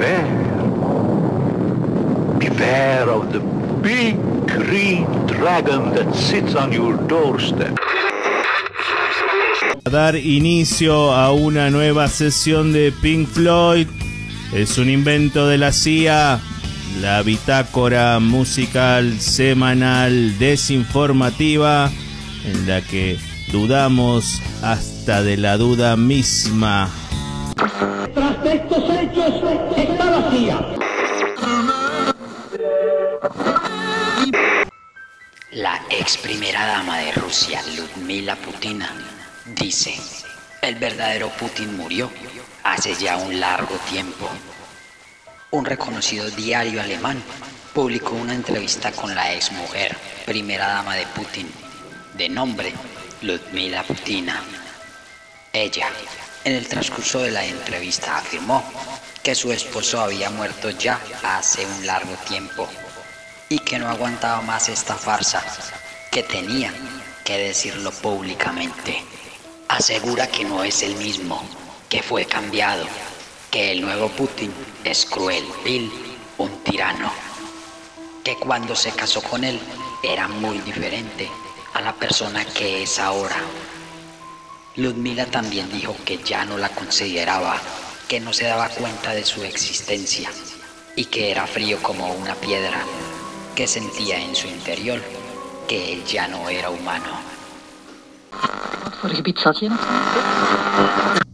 beware. Beware of the big green dragon that sits on your doorstep. dar inicio a una nueva sesión de Pink Floyd. Es un invento de la CIA, la bitácora musical semanal desinformativa en la que dudamos hasta de la duda misma. Tras estos hechos está la CIA. La ex primera dama de Rusia, Ludmila Putina, dice, el verdadero Putin murió hace ya un largo tiempo. Un reconocido diario alemán publicó una entrevista con la ex mujer, primera dama de Putin, de nombre Ludmila Putina. Ella, en el transcurso de la entrevista, afirmó que su esposo había muerto ya hace un largo tiempo y que no aguantaba más esta farsa, que tenía que decirlo públicamente. Asegura que no es el mismo, que fue cambiado, que el nuevo Putin es cruel, vil, un tirano, que cuando se casó con él era muy diferente a la persona que es ahora. Ludmila también dijo que ya no la consideraba, que no se daba cuenta de su existencia y que era frío como una piedra, que sentía en su interior que él ya no era humano.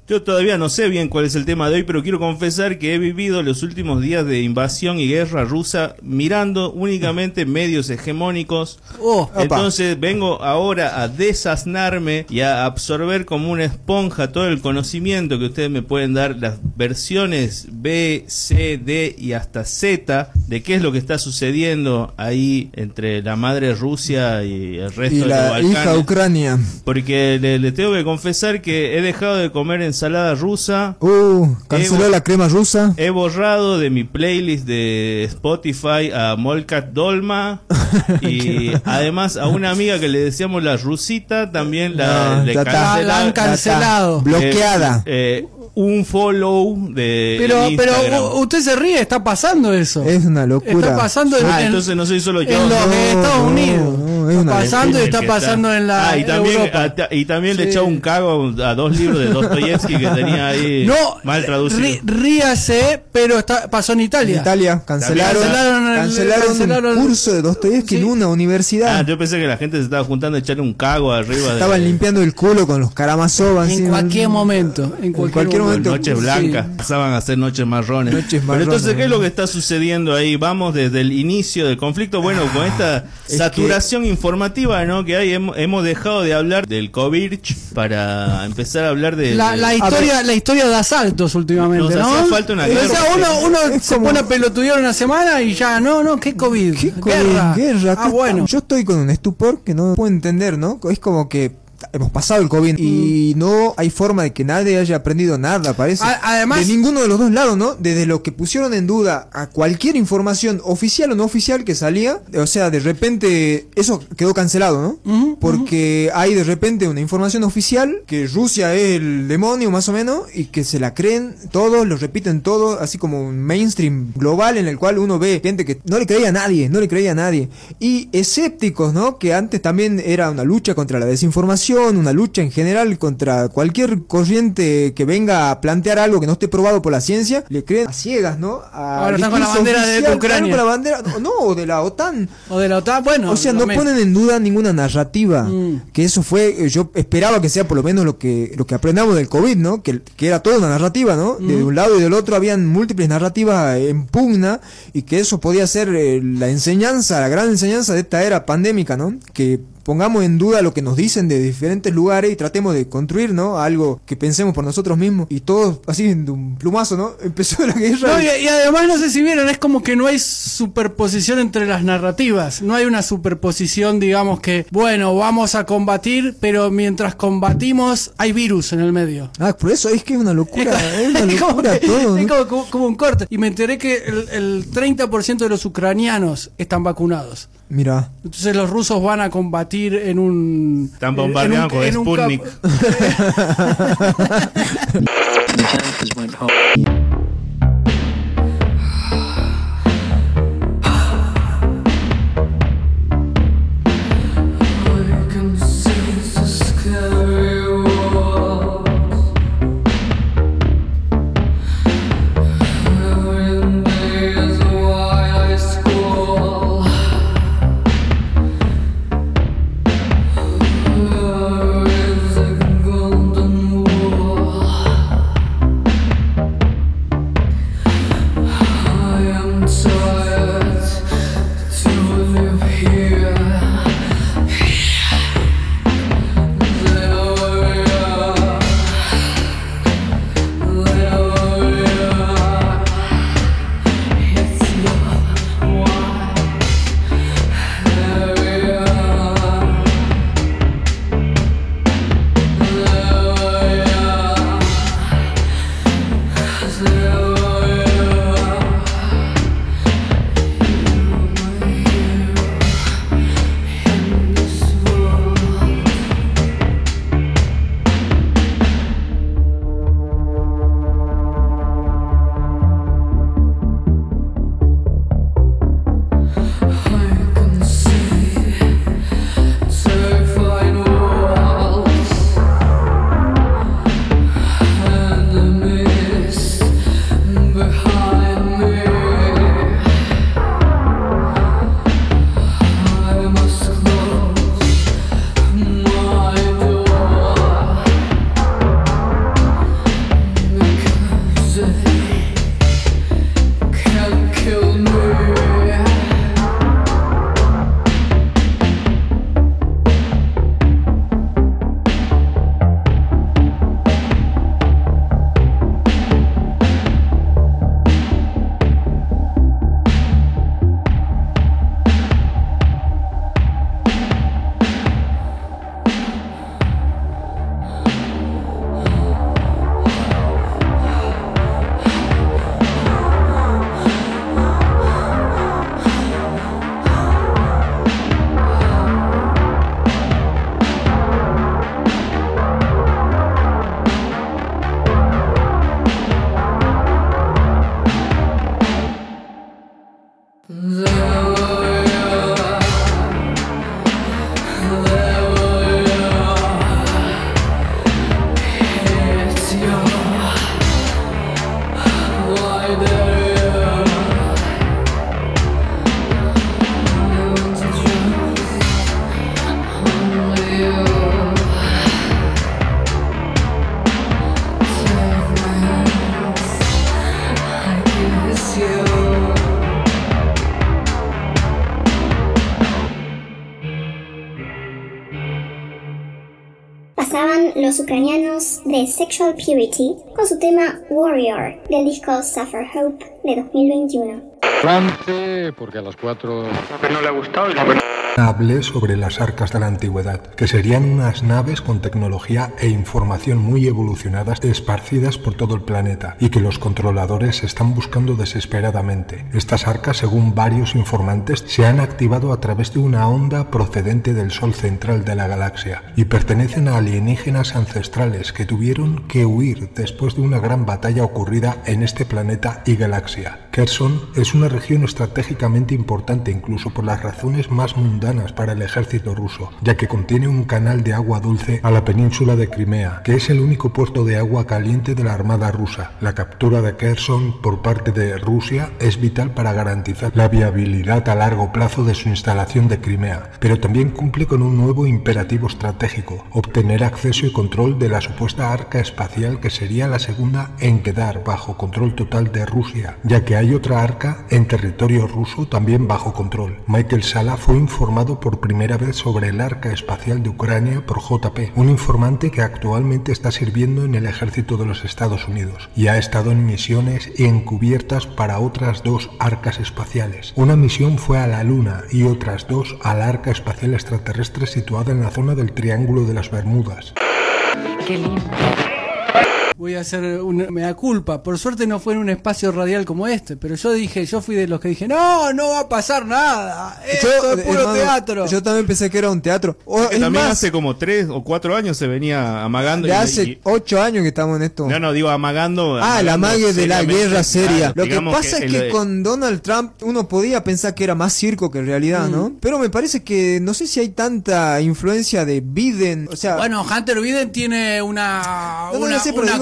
Yo todavía no sé bien cuál es el tema de hoy, pero quiero confesar que he vivido los últimos días de invasión y guerra rusa mirando únicamente medios hegemónicos. Oh, Entonces vengo ahora a desasnarme y a absorber como una esponja todo el conocimiento que ustedes me pueden dar, las versiones B, C, D y hasta Z de qué es lo que está sucediendo ahí entre la madre Rusia y el resto y de los la Balcanes. hija Ucrania. Porque le, le tengo que confesar que he dejado de comer ensalada rusa. Uh, canceló la crema rusa. He borrado de mi playlist de Spotify a Molkat Dolma y además a una amiga que le decíamos la rusita también la, No, le La han cancelado. Bloqueada. eh, eh, un follow de Pero, pero usted se ríe, está pasando eso. Es una locura. Está pasando en, Ah, en- entonces no soy solo yo. en los No, Estados no, Unidos. No, es está una pasando y está que pasando en la Ah, y también, Europa. a- ta- y también le Sí. echó un cago a dos libros de Dostoyevsky que tenía ahí No, mal traducido. rí- ríase, pero está, pasó en Italia. En Italia cancelaron, Cancelaron el- cancelaron, cancelaron- un curso de Dostoyevsky en una universidad. Ah, yo pensé que la gente se estaba juntando a echarle un cago arriba de Estaban limpiando el culo con los Karamazov. así, En cualquier momento. En cualquier, cualquier momento. noches blancas, pasaban a ser noches marrones. Noches Pero marrones. entonces, ¿qué es lo que está sucediendo ahí? Vamos desde el inicio del conflicto, bueno, con esta es saturación informativa, ¿no? Que hay, hemos, hemos dejado de hablar del COVID para empezar a hablar de... La, de- la historia, la historia de asaltos últimamente, Nos ¿no? hacía falta una o sea, uno, uno se como- pone a pelotudear una semana y ya, no, no, ¿qué COVID? ¿Qué COVID? guerra. Guerra, Ah, ¿qué bueno. Yo estoy con un estupor que no puedo entender, ¿no? Es como que hemos pasado el COVID y no hay forma de que nadie haya aprendido nada, parece. A- además- de ninguno de los dos lados, ¿no? Desde lo que pusieron en duda a cualquier información oficial o no oficial que salía, o sea, de repente eso quedó cancelado, ¿no? Porque hay de repente una información oficial que Rusia es el demonio más o menos y que se la creen todos, lo repiten todos, así como un mainstream global en el cual uno ve gente que no le creía a nadie, no le creía a nadie. Y escépticos, ¿no? Que antes también era una lucha contra la desinformación, una lucha en general contra cualquier corriente que venga a plantear algo que no esté probado por la ciencia, le creen a ciegas, ¿no? A Ahora están con la bandera de Ucrania. con la bandera, no, no, de la OTAN. O de la OTAN, bueno. O sea, no ponen en duda ninguna narrativa. Mm. Que eso fue, eh, yo esperaba que sea por lo menos lo que lo que aprendamos del COVID, ¿no? Que, que era toda una narrativa, ¿no? De Mm. un lado y del otro habían múltiples narrativas en pugna y que eso podía ser eh, la enseñanza, la gran enseñanza de esta era pandémica, ¿no? Que pongamos en duda lo que nos dicen de diferentes lugares y tratemos de construir, ¿no? Algo que pensemos por nosotros mismos. Y todo así de un plumazo, ¿no? Empezó la guerra. No, y, y además no sé si vieron, es como que no hay superposición entre las narrativas. No hay una superposición, digamos que, bueno, vamos a combatir, pero mientras combatimos hay virus en el medio. Ah, por eso es que es una locura, es una Es como, locura que- todo. es ¿no? como- como- como un corte. Y me enteré que el, el 30% de los ucranianos están vacunados. Mira. Entonces los rusos van a combatir en un... Están bombardeando con en un Sputnik. los ucranianos de Sexual Purity con su tema Warrior del disco Suffer Hope de 2021. Porque a las 4 no le ha gustado y Hablé sobre las arcas de la antigüedad, que serían unas naves con tecnología e información muy evolucionadas esparcidas por todo el planeta y que los controladores están buscando desesperadamente. Estas arcas, según varios informantes, se han activado a través de una onda procedente del Sol central de la galaxia y pertenecen a alienígenas ancestrales que tuvieron que huir después de una gran batalla ocurrida en este planeta y galaxia. Kherson es una región estratégicamente importante incluso por las razones más mundanas para el ejército ruso, ya que contiene un canal de agua dulce a la península de Crimea, que es el único puerto de agua caliente de la Armada rusa. La captura de Kherson por parte de Rusia es vital para garantizar la viabilidad a largo plazo de su instalación de Crimea, pero también cumple con un nuevo imperativo estratégico, obtener acceso y control de la supuesta arca espacial que sería la segunda en quedar bajo control total de Rusia, ya que hay hay otra arca en territorio ruso también bajo control. Michael Sala fue informado por primera vez sobre el arca espacial de Ucrania por JP, un informante que actualmente está sirviendo en el ejército de los Estados Unidos y ha estado en misiones encubiertas para otras dos arcas espaciales. Una misión fue a la Luna y otras dos al arca espacial extraterrestre situada en la zona del Triángulo de las Bermudas. Voy a hacer una mea culpa. Por suerte no fue en un espacio radial como este, pero yo dije, yo fui de los que dije, no, no va a pasar nada. Esto es puro teatro. Yo también pensé que era un teatro. también hace como tres o cuatro años se venía amagando. Ya hace ocho años que estamos en esto. No, no, digo amagando. Ah, la mague de la guerra seria. Lo que pasa es que con Donald Trump uno podía pensar que era más circo que realidad, ¿no? Mm. Pero me parece que no sé si hay tanta influencia de Biden. O sea, bueno, Hunter Biden tiene una, una,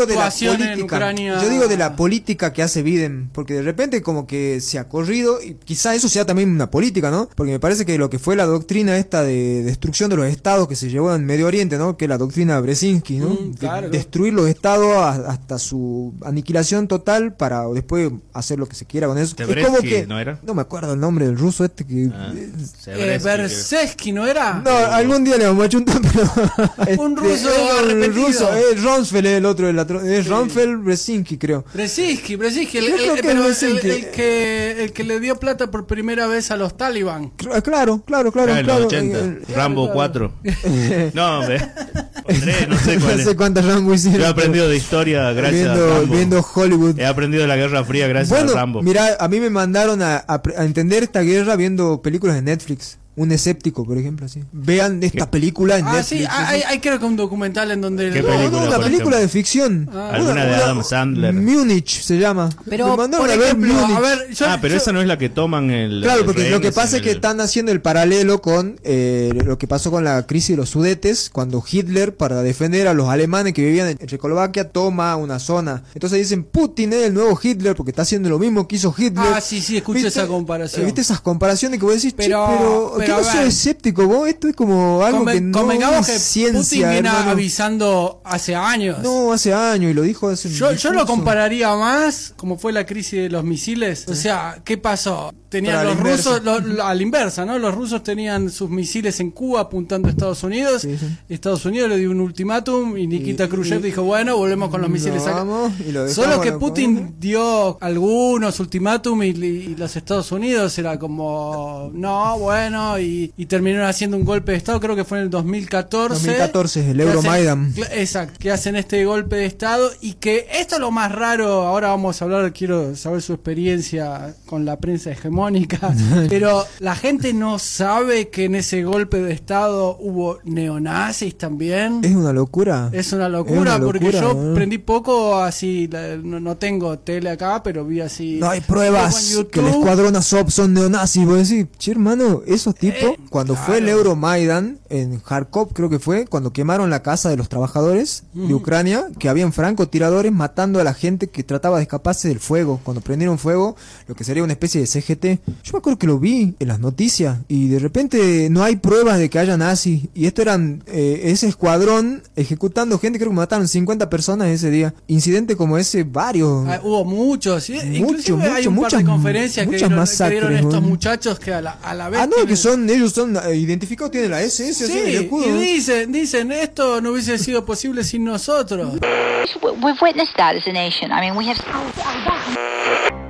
de la política. Yo digo de la política que hace Biden, porque de repente como que se ha corrido, y quizá eso sea también una política, ¿no? Porque me parece que lo que fue la doctrina esta de destrucción de los estados que se llevó en Medio Oriente, ¿no? Que es la doctrina Brzezinski, ¿no? Mm, destruir los estados hasta su aniquilación total para después hacer lo que se quiera con eso. es como que ¿no, era? no me acuerdo el nombre del ruso este que ah, eh, ¿no era? No, algún día le vamos a echar un ruso este, el, ruso, es Ronsfeld el otro, el, es Ronfeld Bresinski, creo. Bresinski, Bresinski, el, el, que, el que le dio plata por primera vez a los Taliban. Claro, claro, claro. Ah, claro, 80. Rambo 4. no, hombre. no sé cuál No sé cuántas Rambo hicieron. Yo he aprendido de historia gracias viendo, a Rambo. Viendo Hollywood. He aprendido de la Guerra Fría gracias a Rambo. Mira, a mí me mandaron a, a entender esta guerra viendo películas de Netflix un escéptico, por ejemplo, así. Vean esta película en ah, Sí, hay, hay, creo que un documental en donde... ¿Qué película, no, una película de ficción. Ah. Alguna de Adam Sandler. Múnich se llama. Pero, por ejemplo, a ver, ah, pero esa no es la que toman el... Claro, porque lo que pasa es que están haciendo el paralelo con eh, lo que pasó con la crisis de los sudetes, cuando Hitler, para defender a los alemanes que vivían en Checoslovaquia, toma una zona. Entonces dicen, Putin es el nuevo Hitler, porque está haciendo lo mismo que hizo Hitler. Ah, sí, sí, escuché esa comparación. ¿Viste esas comparaciones que vos decís, pero, pero, ¿qué no soy escéptico? esto es como algo que no es que ciencia, Putin viene avisando hace años. No, hace años y lo dijo hace Yo, yo lo compararía más como fue la crisis de los misiles. O sea, ¿qué pasó? Tenían los rusos, a la inversa, ¿no? Los rusos tenían sus misiles en Cuba apuntando a Estados Unidos. Estados Unidos le dio un ultimátum y Nikita Khrushchev dijo, bueno, volvemos con los misiles acá. Solo que Putin dio algunos ultimátum y, los Estados Unidos era como, no, bueno, y, y terminó haciendo un golpe de Estado, creo que fue en el 2014. 2014, el Euromaidan. Exacto, que hacen este golpe de Estado y que esto es lo más raro, ahora vamos a hablar, quiero saber su experiencia con la prensa hegemónica, pero la gente no sabe que en ese golpe de Estado hubo neonazis también. Es una locura. Es una locura, porque yo prendí poco así, no, tengo tele acá, pero vi así. No hay pruebas que el escuadrón Azov son neonazis. Voy a decir, che hermano, esos tipos, eh, cuando fue el Euromaidan en Kharkov, creo que fue, cuando quemaron la casa de los trabajadores de Ucrania, que habían francotiradores matando a la gente que trataba de escaparse del fuego. Cuando prendieron fuego, lo que sería una especie de CGT. Yo me acuerdo que lo vi en las noticias y de repente no hay pruebas de que haya nazis. Y esto eran eh, ese escuadrón ejecutando gente, creo que mataron 50 personas ese día. Incidente como ese, varios. Ah, hubo muchos, ¿sí? Inclusive hay un muchas, par de conferencias que, dieron, estos muchachos que a la, a la vez. Ah, no, que son ellos son eh, identificados, tienen la SS así en el Sí, escudo. y dicen, dicen, esto no hubiese sido posible sin nosotros. We've witnessed that as a nation. I mean, we have.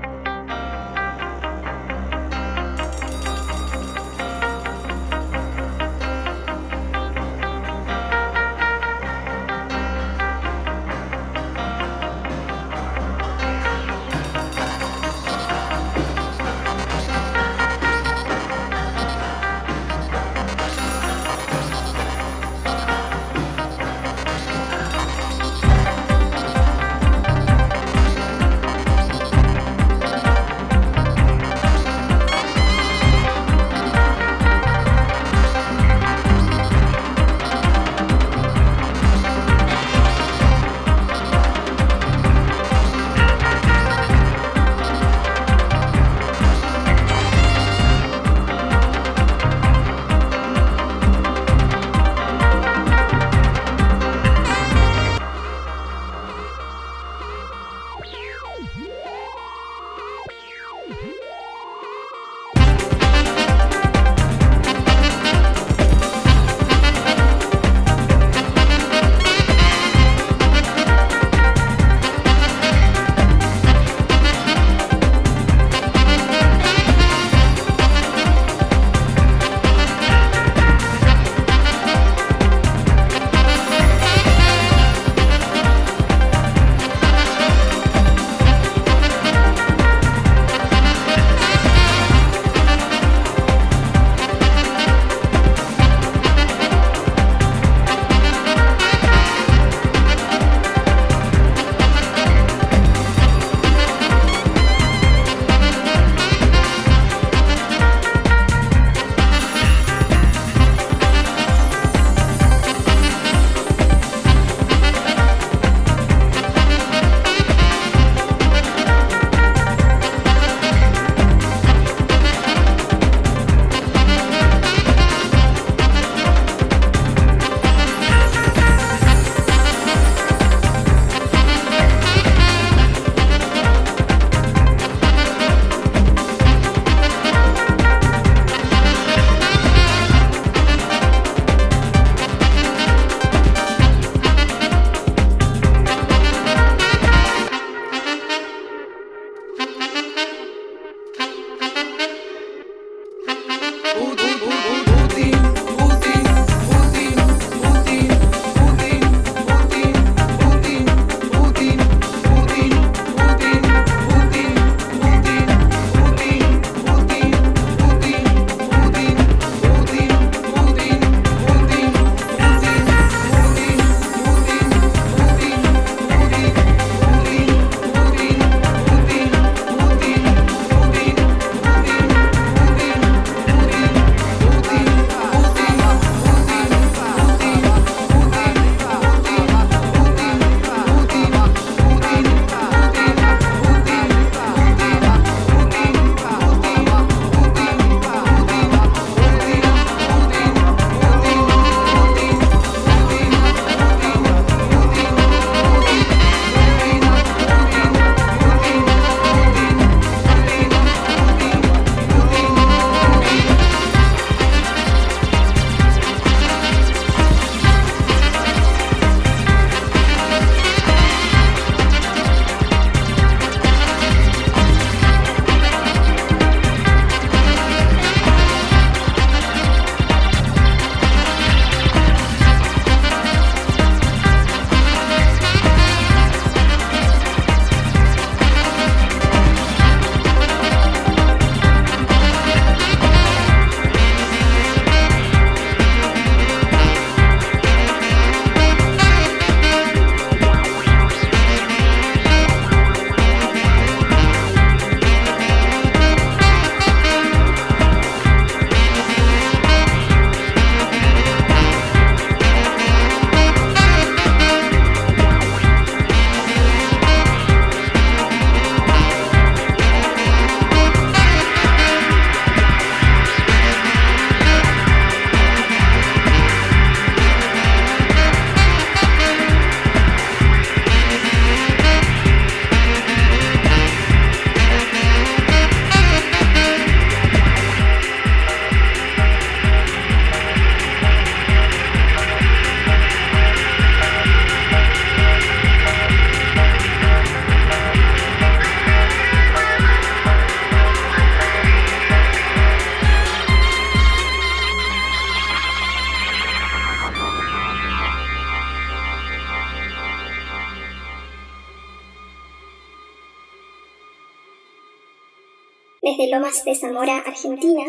De Zamora, Argentina,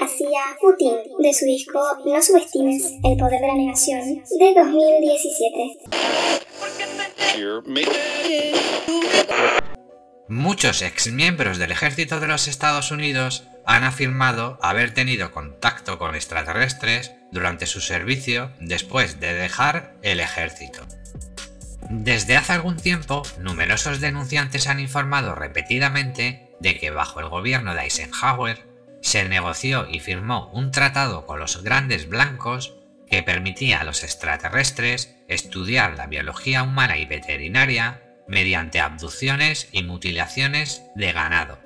hacía Putin de su disco No subestimes el poder de la negación de 2017. Muchos exmiembros del ejército de los Estados Unidos han afirmado haber tenido contacto con extraterrestres durante su servicio después de dejar el ejército. Desde hace algún tiempo, numerosos denunciantes han informado repetidamente de que bajo el gobierno de Eisenhower se negoció y firmó un tratado con los grandes blancos que permitía a los extraterrestres estudiar la biología humana y veterinaria mediante abducciones y mutilaciones de ganado.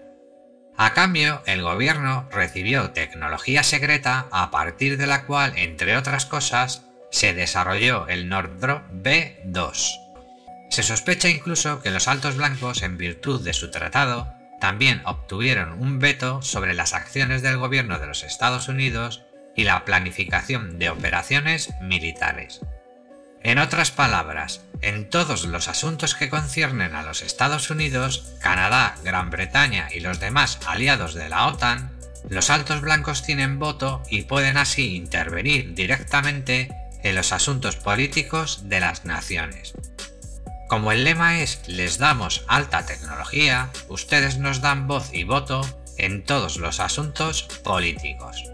A cambio, el gobierno recibió tecnología secreta a partir de la cual, entre otras cosas, se desarrolló el Northrop B-2. Se sospecha incluso que los altos blancos, en virtud de su tratado, también obtuvieron un veto sobre las acciones del gobierno de los Estados Unidos y la planificación de operaciones militares. En otras palabras, en todos los asuntos que conciernen a los Estados Unidos, Canadá, Gran Bretaña y los demás aliados de la OTAN, los altos blancos tienen voto y pueden así intervenir directamente en los asuntos políticos de las naciones. Como el lema es les damos alta tecnología, ustedes nos dan voz y voto en todos los asuntos políticos.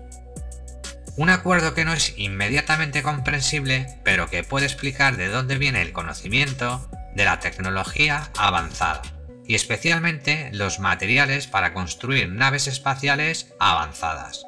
Un acuerdo que no es inmediatamente comprensible, pero que puede explicar de dónde viene el conocimiento de la tecnología avanzada, y especialmente los materiales para construir naves espaciales avanzadas.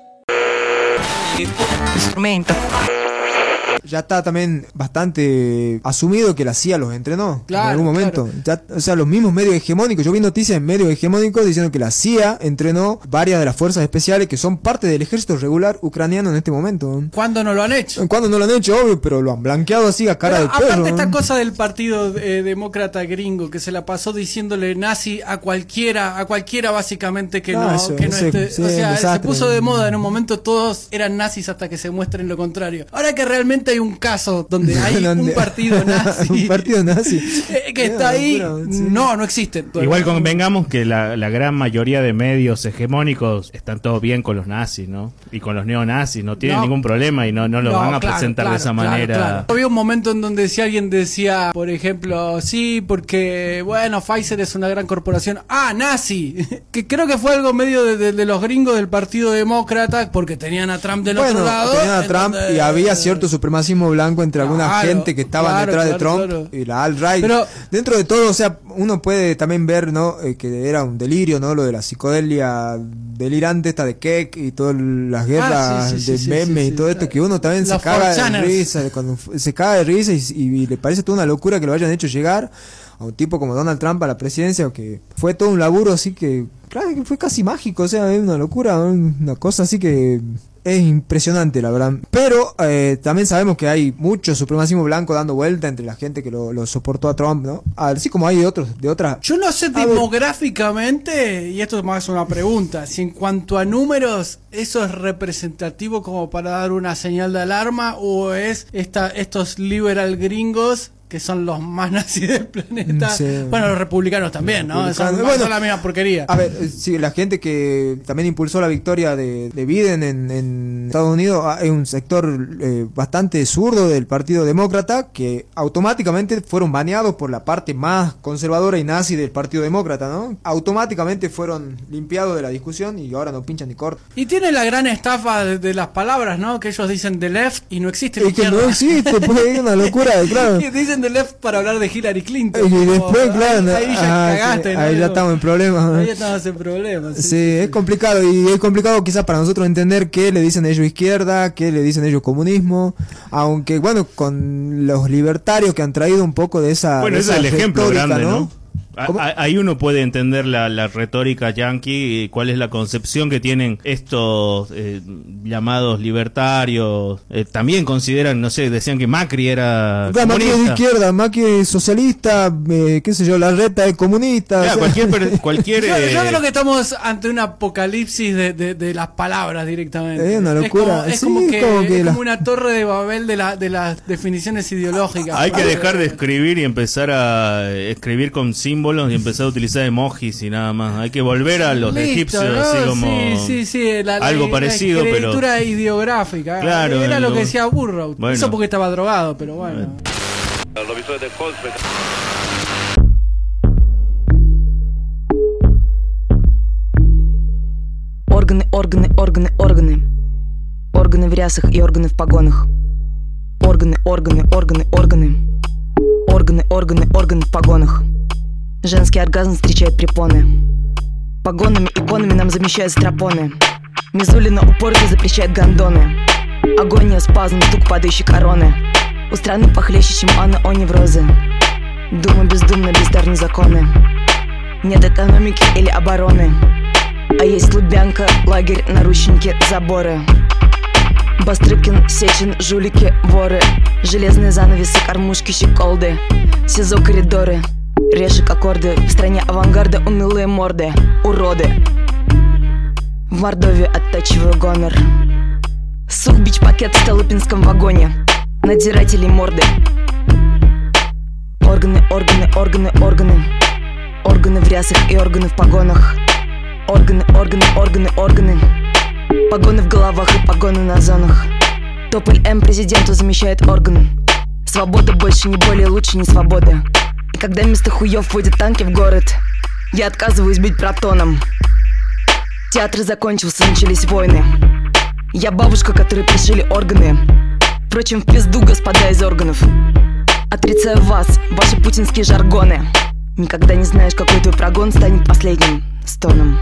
Ya está también bastante asumido que la CIA los entrenó en algún momento. Ya, o sea, los mismos medios hegemónicos. Yo vi noticias en medios hegemónicos diciendo que la CIA entrenó varias de las fuerzas especiales que son parte del ejército regular ucraniano en este momento. ¿Cuándo no lo han hecho? ¿Cuándo no lo han hecho? Obvio, pero lo han blanqueado así a cara de perro. Aparte esta cosa del partido eh, demócrata gringo que se la pasó diciéndole nazi a cualquiera, a cualquiera básicamente que Ah, no, eso, que no sí, esté- sí, o sea, se puso de moda en un momento todos eran nazis hasta que se muestren lo contrario. Ahora que realmente hay un caso donde hay un partido nazi un partido nazi. eh, que está ahí, no, no existen. Igual convengamos que la, la gran mayoría de medios hegemónicos están todos bien con los nazis, ¿no? Y con los neonazis, no tienen No. ningún problema y no, no lo No, van a claro, presentar de esa claro, manera. claro. Había un momento en donde si alguien decía, por ejemplo, sí, porque, bueno, Pfizer es una gran corporación. Ah, nazi. que creo que fue algo medio de, de- de los gringos del Partido Demócrata, porque tenían a Trump del Bueno, otro lado. tenían a Trump donde- y había cierto supremacismo blanco entre alguna Claro, gente que estaban claro, detrás de Trump claro. y la alt-right. Pero- Dentro de todo, o sea, uno puede también ver, ¿no? Eh, que era un delirio, ¿no? Lo de la psicodelia delirante esta de Keck y todas las guerras Ah, sí, sí, de sí, memes y todo esto que uno también se caga de 4chaners. risa, cuando se caga de risa y, y le parece toda una locura que lo hayan hecho llegar a un tipo como Donald Trump a la presidencia, que fue todo un laburo así que, claro, que fue casi mágico, o sea, es una locura, una cosa así que es impresionante, la verdad. Pero eh, también sabemos que hay mucho supremacismo blanco dando vuelta entre la gente que lo, lo soportó a Trump, ¿no? Así como hay otros, de otras. Yo no sé demográficamente, y esto es más una pregunta, si en cuanto a números eso es representativo como para dar una señal de alarma o es esta, estos liberal gringos que son los más nazis del planeta. Sí. Bueno, los republicanos también, ¿no? Republicanos. son Bueno, la misma porquería. A ver, eh, sí, la gente que también impulsó la victoria de, de Biden en, en Estados Unidos, ah, hay un sector eh, bastante zurdo del Partido Demócrata que automáticamente fueron baneados por la parte más conservadora y nazi del Partido Demócrata, ¿no? Automáticamente fueron limpiados de la discusión y ahora no pinchan ni cortan. Y tiene la gran estafa de, de las palabras, ¿no? Que ellos dicen the left y no existe Y que no existe, pues es una locura, claro. Y dicen the left para hablar de Hillary Clinton. Y Como, después, claro, ahí, ahí ya ah, sí, cagaste, ¿no? ahí ya estamos en problemas. Ahí ya estamos en problemas. Sí, es complicado y es complicado quizás para nosotros entender qué le dicen ellos izquierda, qué le dicen ellos comunismo, aunque bueno, con los libertarios que han traído un poco de esa Bueno, de ese es el ejemplo grande, ¿no? ¿no? ¿Cómo? Ahí uno puede entender la, la retórica yanqui y cuál es la concepción que tienen estos eh, llamados libertarios. Eh, también consideran, no sé, decían que Macri era Claro, Macri es de comunista. izquierda, Macri es socialista, eh, qué sé yo, la reta es comunista. Claro, o sea- cualquier, cualquier Yo, yo eh, creo que estamos ante un apocalipsis de, de- de las palabras directamente. Es una locura. Es como, es como que, como que es la- como una torre de Babel de, la, de las definiciones ideológicas. Hay que dejar de escribir y empezar a escribir con símbolos símbolos y empezar a utilizar emojis y nada más. Hay que volver a los Listo, egipcios, ¿no? así como. Sí, sí, sí, la- la- algo la parecido, pero- escritura ideográfica. Claro, Era en lo lo- que decía Burroughs. Bueno. Eso porque estaba drogado, pero bueno. Органы, органы, органы, органы. Органы в рясах и органы в погонах. Органы, органы, органы, органы. Органы, органы, органы в погонах. Женский оргазм встречает препоны. Погонами, иконами нам замещают стропоны. Мизулина упорно запрещает гондоны. Агония, спазм, стук падающей короны. У страны похлеще, чем Анна о неврозы. Дума бездумно, бездарны законы. Нет экономики или обороны. А есть Лубянка, лагерь, наручники, заборы Бастрыкин, Сечин, жулики, воры Железные занавесы, кормушки, щеколды СИЗО, коридоры, решек, аккорды В стране авангарда унылые морды, уроды. В Мордовии оттачиваю гонор. Сух бич-пакет в Столыпинском вагоне. Надзирателей морды. Органы, органы, органы, органы. Органы в рясах и органы в погонах. Органы, органы, органы, органы. Погоны в головах и погоны на зонах. Тополь М президенту замещает орган. Свобода больше не более лучше не свобода когда вместо хуев вводят танки в город Я отказываюсь быть протоном. Театр закончился, начались войны. Я бабушка, которой пришили органы. Впрочем, в пизду, господа из органов. Отрицаю вас, ваши путинские жаргоны. Никогда не знаешь, какой твой прогон станет последним стоном.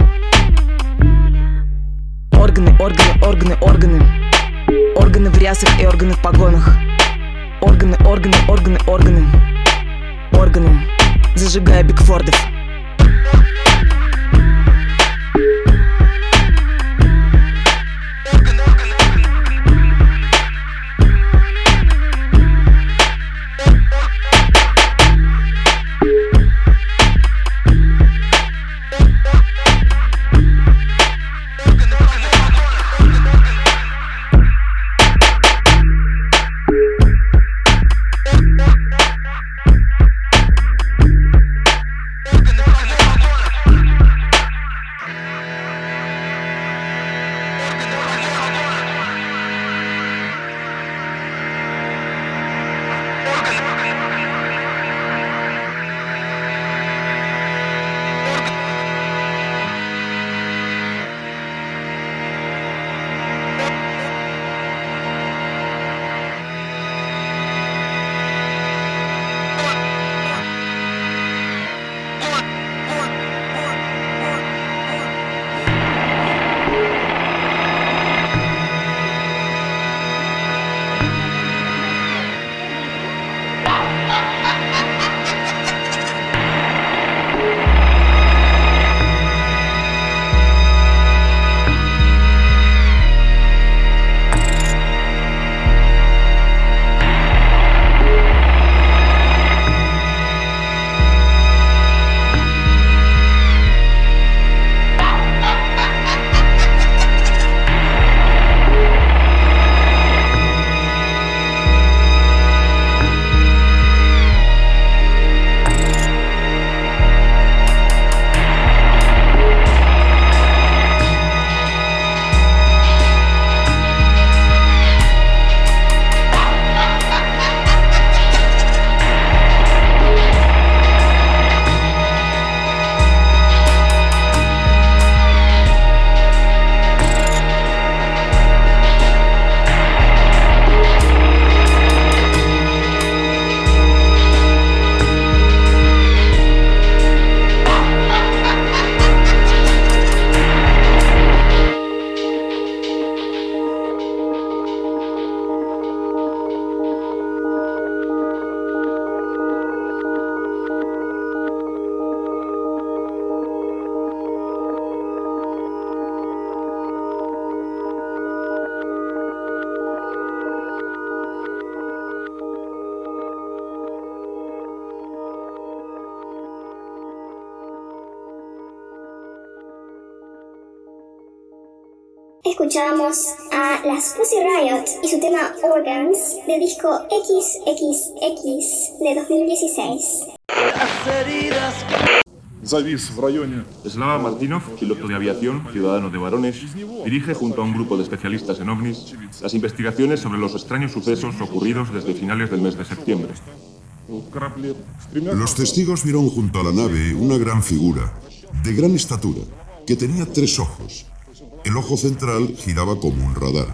Органы, органы, органы, органы. Органы в рясах и органы в погонах. Органы, органы, органы, органы Органы, зажигая Бигфордов escuchábamos a las Pussy Riot y su tema Organs de disco XXX de 2016. Zavis, Slava Martinov, piloto de aviación, ciudadano de varones, dirige junto a un grupo de especialistas en ovnis las investigaciones sobre los extraños sucesos ocurridos desde finales del mes de septiembre. Los testigos vieron junto a la nave una gran figura, de gran estatura, que tenía tres ojos el ojo central giraba como un radar.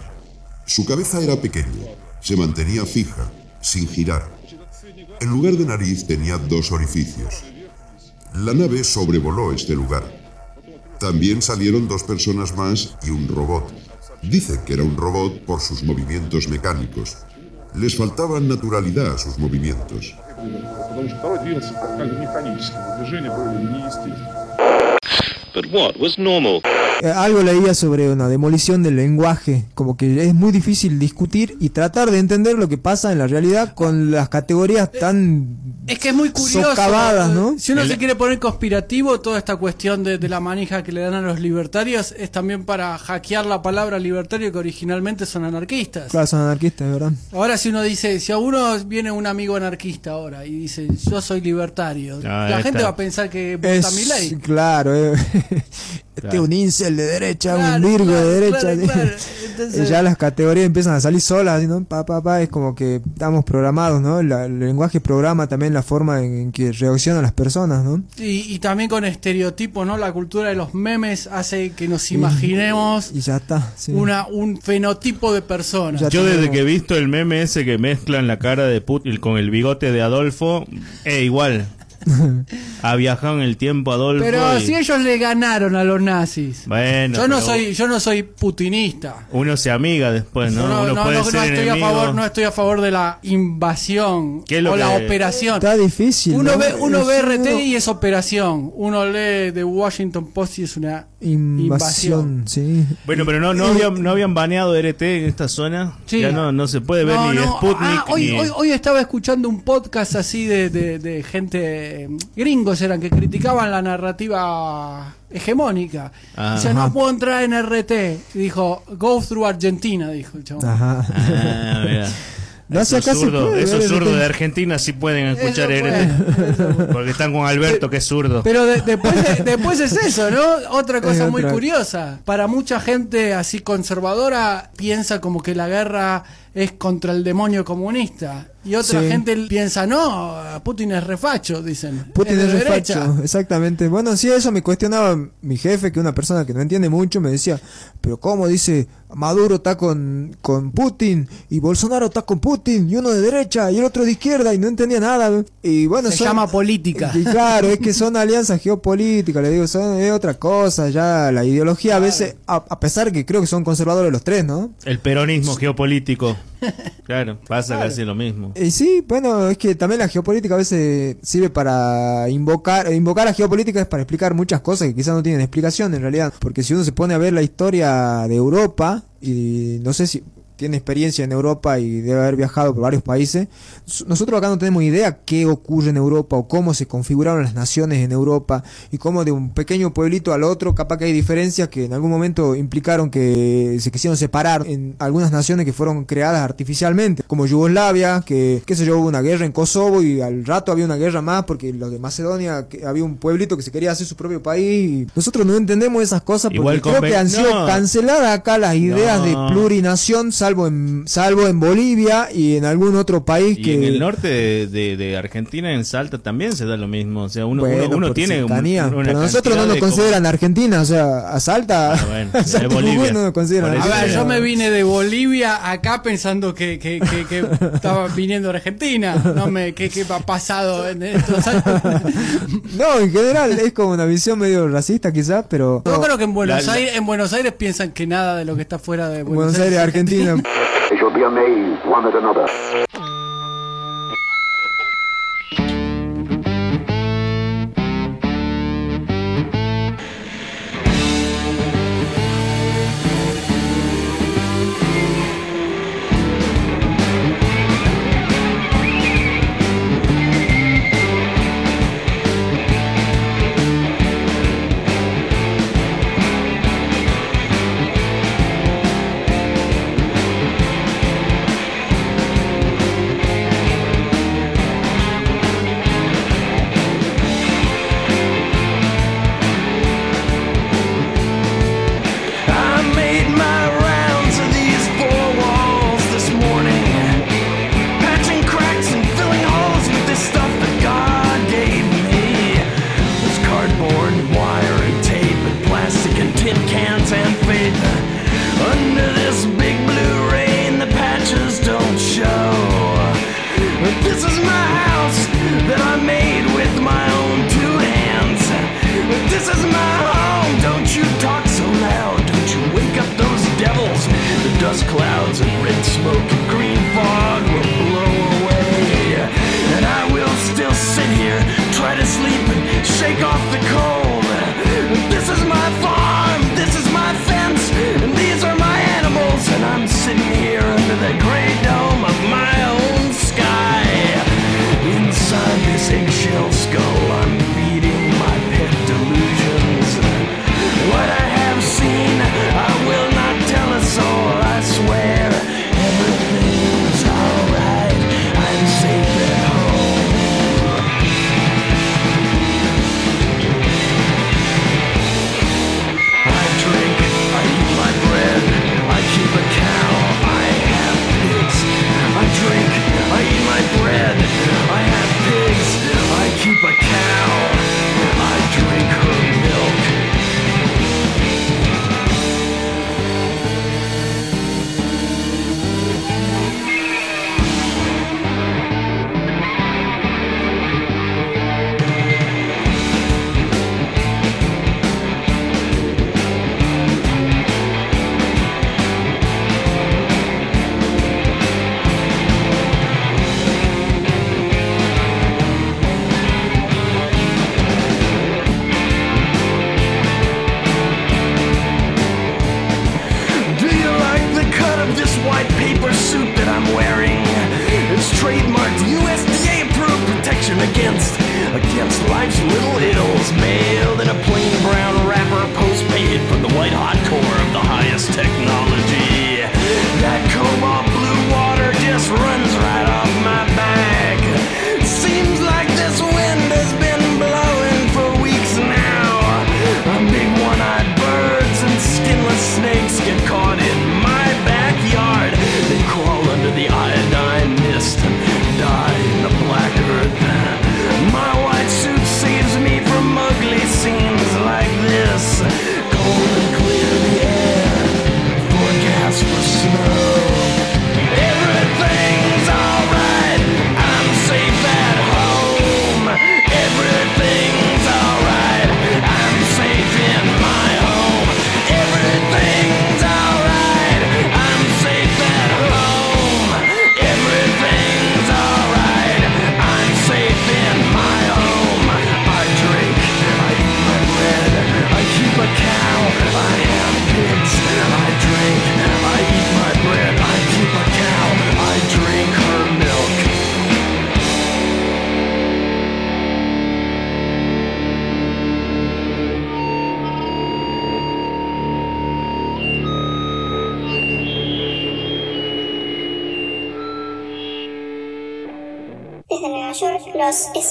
Su cabeza era pequeña, se mantenía fija, sin girar. En lugar de nariz tenía dos orificios. La nave sobrevoló este lugar. También salieron dos personas más y un robot. Dice que era un robot por sus movimientos mecánicos. Les faltaba naturalidad a sus movimientos. But what was normal? Eh, algo leía sobre una demolición del lenguaje, como que es muy difícil discutir y tratar de entender lo que pasa en la realidad con las categorías tan Es que es muy curioso. socavadas, ¿no? Si uno El- se quiere poner conspirativo, toda esta cuestión de, de la manija que le dan a los libertarios es también para hackear la palabra libertario que originalmente son anarquistas. Claro, son anarquistas, verdad. Ahora si uno dice, si a uno viene un amigo anarquista ahora y dice, yo soy libertario, Ah, la gente está. va a pensar que vota Es, mi ley. claro, eh. este es un incel de derecha, un Claro, virgo claro, de derecha. claro, claro. Entonces- ya las categorías empiezan a salir solas, ¿no? Pa, pa, pa, es como que estamos programados, ¿no? La- el lenguaje programa también la forma en, en que reaccionan las personas, ¿no? Y, y también con estereotipos, ¿no? La cultura de los memes hace que nos imaginemos Y ya está. sí. una un fenotipo de persona. Yo desde que he visto el meme ese que mezclan la cara de Putin con el bigote de Adolfo, eh, igual. ha viajado en el tiempo Adolfo. Pero y- si ellos le ganaron a los nazis. Bueno, yo no soy yo no soy putinista. Uno se amiga después, ¿no? No, uno no- puede no- ser no estoy a enemigo. favor no estoy a favor de la invasión ¿Qué es lo o la que- operación. Está difícil. Uno ¿no? ve uno Es ve RT y es operación. Uno lee The Washington Post y es una Invasión, sí. Bueno, pero no, no, habían, no habían baneado RT en esta zona. Sí. Ya no, no se puede ver No, ni no, Sputnik ah, hoy, ni... hoy, hoy estaba escuchando un podcast así de, de- de gente eh, gringos eran que criticaban la narrativa hegemónica. Ah. Dice, no Ajá. puedo entrar en RT. Y dijo, go through Argentina, dijo el chabón. Ajá. Ah, mira. No, si esos zurdos, de Argentina sí pueden escuchar Eso RT. Porque están con Alberto, que es zurdo. Pero de- después, después es eso, ¿no? Otra cosa Es muy otra. curiosa. Para mucha gente así conservadora piensa como que la guerra es contra el demonio comunista. Y otra Sí. gente piensa, no, Putin es refacho, dicen. Putin de es derecha. refacho, exactamente. Bueno, sí, eso me cuestionaba mi jefe, que una persona que no entiende mucho, me decía, pero ¿cómo dice Maduro está con, con Putin y Bolsonaro está con Putin y uno de derecha y el otro de izquierda y no entendía nada? Y bueno, Se son- llama política. Y claro, es que son alianzas geopolíticas, le digo, son, es otra cosa, ya la ideología a veces, a, a pesar que creo que son conservadores los tres, ¿no? El peronismo geopolítico. Claro, pasa Claro. casi lo mismo. Y sí, bueno, es que también la geopolítica a veces sirve para invocar, invocar la geopolítica es para explicar muchas cosas que quizás no tienen explicación en realidad, porque si uno se pone a ver la historia de Europa y no sé si tiene experiencia en Europa y debe haber viajado por varios países, nosotros acá no tenemos idea qué ocurre en Europa o cómo se configuraron las naciones en Europa y cómo de un pequeño pueblito al otro capaz que hay diferencias que en algún momento implicaron que se quisieron separar en algunas naciones que fueron creadas artificialmente, como Yugoslavia, que qué sé yo, hubo una guerra en Kosovo y al rato había una guerra más porque los de Macedonia, que había un pueblito que se quería hacer su propio país. y Nosotros no entendemos esas cosas porque Igual creo que han sido no. canceladas acá las ideas No. de plurinación, salvo en, salvo en Bolivia y en algún otro país Y que... en el norte de, de- de Argentina, en Salta, también se da lo mismo. O sea, uno, Bueno, uno, tiene un- cercanía, una pero nosotros no nos de consideran Argentina, o sea, a Salta, Ah, bueno, a Salta es Bolivia. Jujuy no nos consideran A ver, yo me vine de Bolivia acá pensando que, que, que, que estaba viniendo de Argentina. No me, ¿qué, qué ha pasado en estos años? No, en general es como una visión medio racista quizás, pero... Yo creo que en Buenos La- la- Aires, en Buenos Aires piensan que nada de lo que está fuera de Buenos, Buenos Aires, Argentina. They shall be amazed one at another. Protection against life's little ills. Mailed in a plain brown wrapper, postpaid from the white hot core of the highest technology.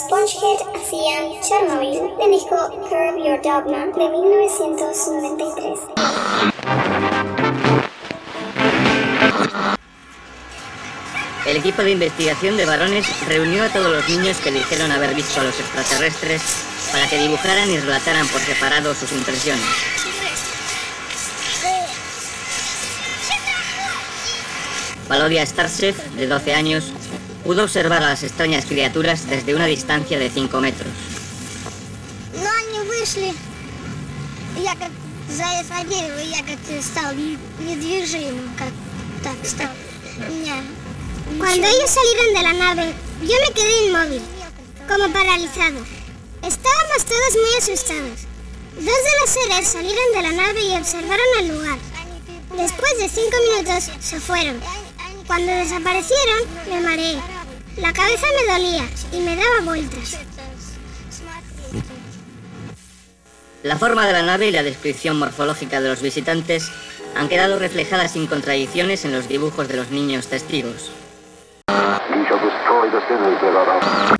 Spongehead hacían Chernobyl del disco Curb Your Dogma de 1993. El equipo de investigación de varones reunió a todos los niños que dijeron haber visto a los extraterrestres para que dibujaran y relataran por separado sus impresiones. Valodia Starchef, de 12 años, pudo observar a las extrañas criaturas desde una distancia de 5 metros. Но они вышли. Я как залез на дерево, я как стал недвижимым, как так стал. У меня Cuando ellos salieron de la nave, yo me quedé inmóvil, como paralizado. Estábamos todos muy asustados. Dos de los seres salieron de la nave y observaron el lugar. Después de cinco minutos se fueron. cuando desaparecieron, me mareé. La cabeza me dolía y me daba vueltas. La forma de la nave y la descripción morfológica de los visitantes han quedado reflejadas sin contradicciones en los dibujos de los niños testigos.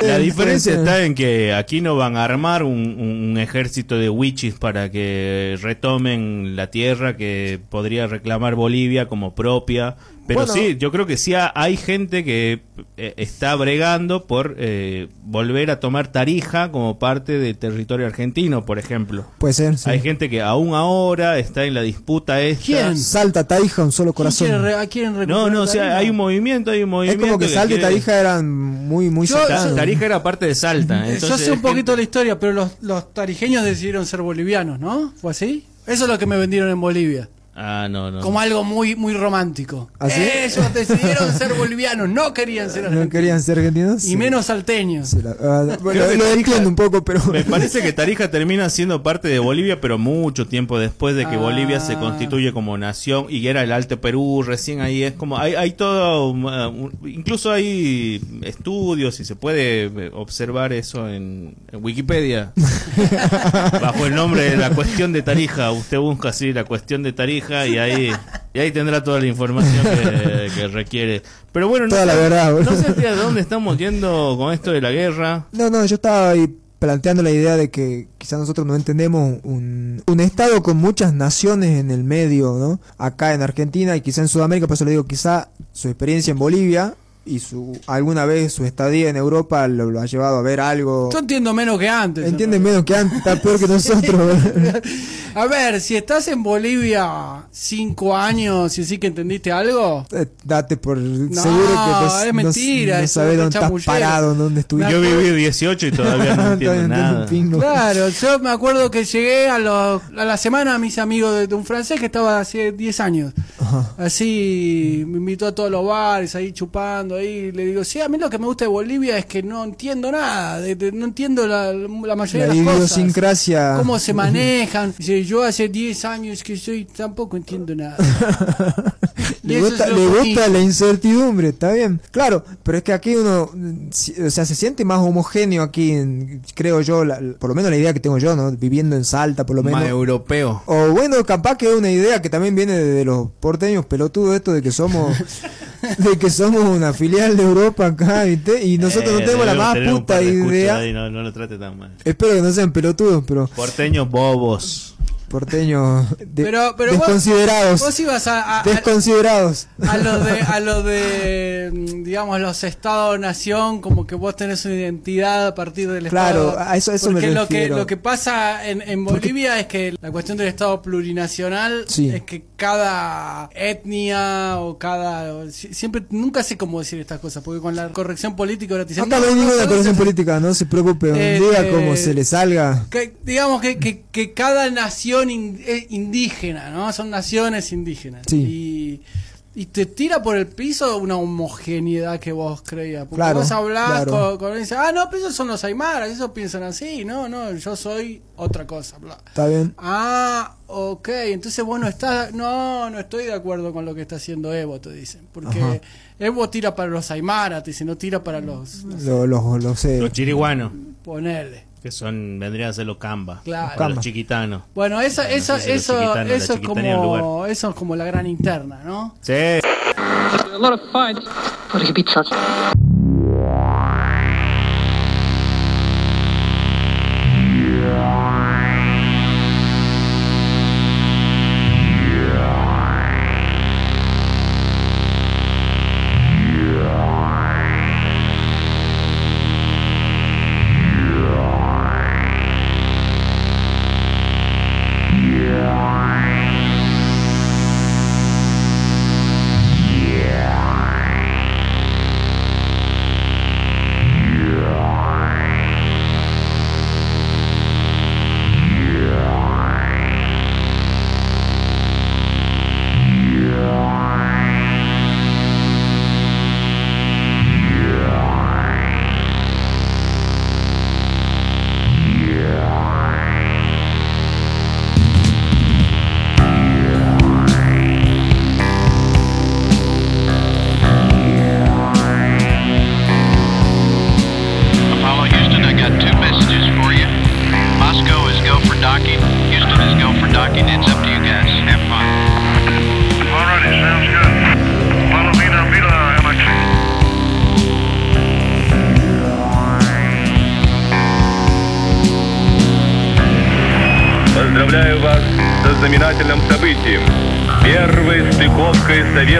La diferencia está en que aquí no van a armar un, un ejército de witches para que retomen la tierra que podría reclamar Bolivia como propia. Pero Bueno. sí, yo creo que sí ha- hay gente que eh, está bregando por eh, volver a tomar Tarija como parte del territorio argentino, por ejemplo. Puede ser, sí. Hay gente que aún ahora está en la disputa esta. Salta Tarija, un solo corazón. No, no, o sea, hay un movimiento, hay un Es movimiento. como que Salta y Tarija eran muy, muy Yo- cercanos. Tarija era parte de Salta. Yo sé un poquito la historia, pero los, los tarijeños decidieron ser bolivianos, ¿no? ¿Fue así? Eso es lo que me vendieron en Bolivia. Ah, no, no. Como algo muy, muy romántico. ¿Ah? Ellos decidieron ser bolivianos, no querían ser ¿No argentinos. querían ser argentinos? Y menos salteños. Ah, bueno, Creo que lo Tarija- entiendo un poco, pero. Me parece que Tarija termina siendo parte de Bolivia, pero mucho tiempo después de que Ah. Bolivia se constituye como nación y era el Alto Perú, recién ahí es como, hay, hay todo, um, uh, incluso hay estudios y se puede eh, observar eso en, en Wikipedia, bajo el nombre de la cuestión de Tarija, usted busca así la cuestión de Tarija y ahí, y ahí tendrá toda la información que, que requiere. Pero bueno, no Toda la sé, verdad, no sé hacia dónde estamos yendo con esto de la guerra. No, no, yo estaba ahí planteando la idea de que quizás nosotros no entendemos un, un estado con muchas naciones en el medio, ¿no? Acá en Argentina y quizá en Sudamérica, por eso le digo, quizá su experiencia en Bolivia y su alguna vez su estadía en Europa lo, lo ha llevado a ver algo. Yo entiendo menos que antes. Entienden menos que antes, está peor que nosotros. A ver, si estás en Bolivia cinco años y sí que entendiste algo. Eh, Date por seguro que no, es mentira, no, no eso, sabes dónde estás parado, dónde estuviste. Yo viví 18 y todavía no entiendo Todavía nada. pingo. Claro, yo me acuerdo que llegué a, los- a la semana a mis amigos de, de un francés que estaba hace 10 años. Ajá. Así me invitó a todos los bares, ahí chupando, ahí le digo, sí, a mí lo que me gusta de Bolivia es que no entiendo nada, de- de- no entiendo la, la mayoría La de las cosas. idiosincrasia. Cómo se manejan. Dice, yo hace 10 años que soy, tampoco entiendo nada. Le gusta, le gusta la incertidumbre, está bien. Claro, pero es que aquí uno, o sea, se siente más homogéneo aquí, en- creo yo, la- por lo menos la idea que tengo yo, ¿no? Viviendo en Salta, por lo menos. Más europeo. O bueno, capaz que es una idea que también viene de, los porteños pelotudos esto de que somos de que somos una filial de Europa acá ¿viste? y nosotros no Eh, tenemos la más puta idea. ahí, no, no lo trate tan mal. Espero que no sean pelotudos, pero Porteños bobos. Porteños de- Pero, pero vos- desconsiderados. Vos, ibas a, a- a- desconsiderados. a lo de a lo de digamos los estados nación como que vos tenés una identidad a partir del Claro, estado a eso- eso me porque lo que refiero. lo que pasa en, en Bolivia es que la cuestión del estado plurinacional Sí. es que cada etnia o cada siempre nunca sé cómo decir estas cosas porque con la corrección política ahora te dicen, Acá no hay ninguna no, no, corrección no, política, no se preocupe, un Eh, día eh, como se le salga. que, digamos que, que, que cada nación in- indígena, ¿no? Son naciones indígenas. Sí. Y, y te tira por el piso una homogeneidad que vos creías. Porque Claro, vos hablás claro. con, con dice, ah, no, pero esos son los aymaras, esos piensan así. No, no, yo soy otra cosa. bla. Está bien. Ah, ok, entonces vos no estás, no, no estoy de acuerdo con lo que está haciendo Evo, te dicen. Porque Ajá. Evo tira para los aymaras, te dice, no tira para los, Lo, lo, lo sé. Los chiriguanos, ponerle. Que son vendrían a ser los camba. Claro. Los chiquitanos. Bueno, eso, Bueno, eso, no sé si los eso, eso es como, eso es como la gran interna, ¿no? Sí.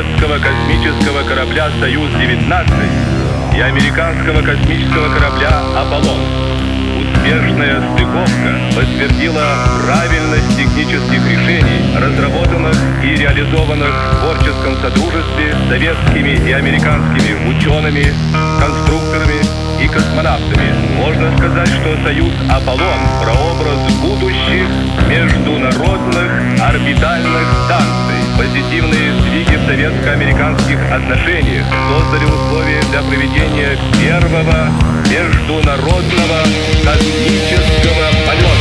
Советского космического корабля «Союз-19» и американского космического корабля «Аполлон». Успешная стыковка подтвердила правильность технических решений, разработанных и реализованных в творческом содружестве советскими и американскими учеными, конструкторами и космонавтами. Можно сказать, что союз «Аполлон» – прообраз будущих международных орбитальных станций. Позитивные сдвиги в советско-американских отношениях создали условия для проведения первого международного космического полета.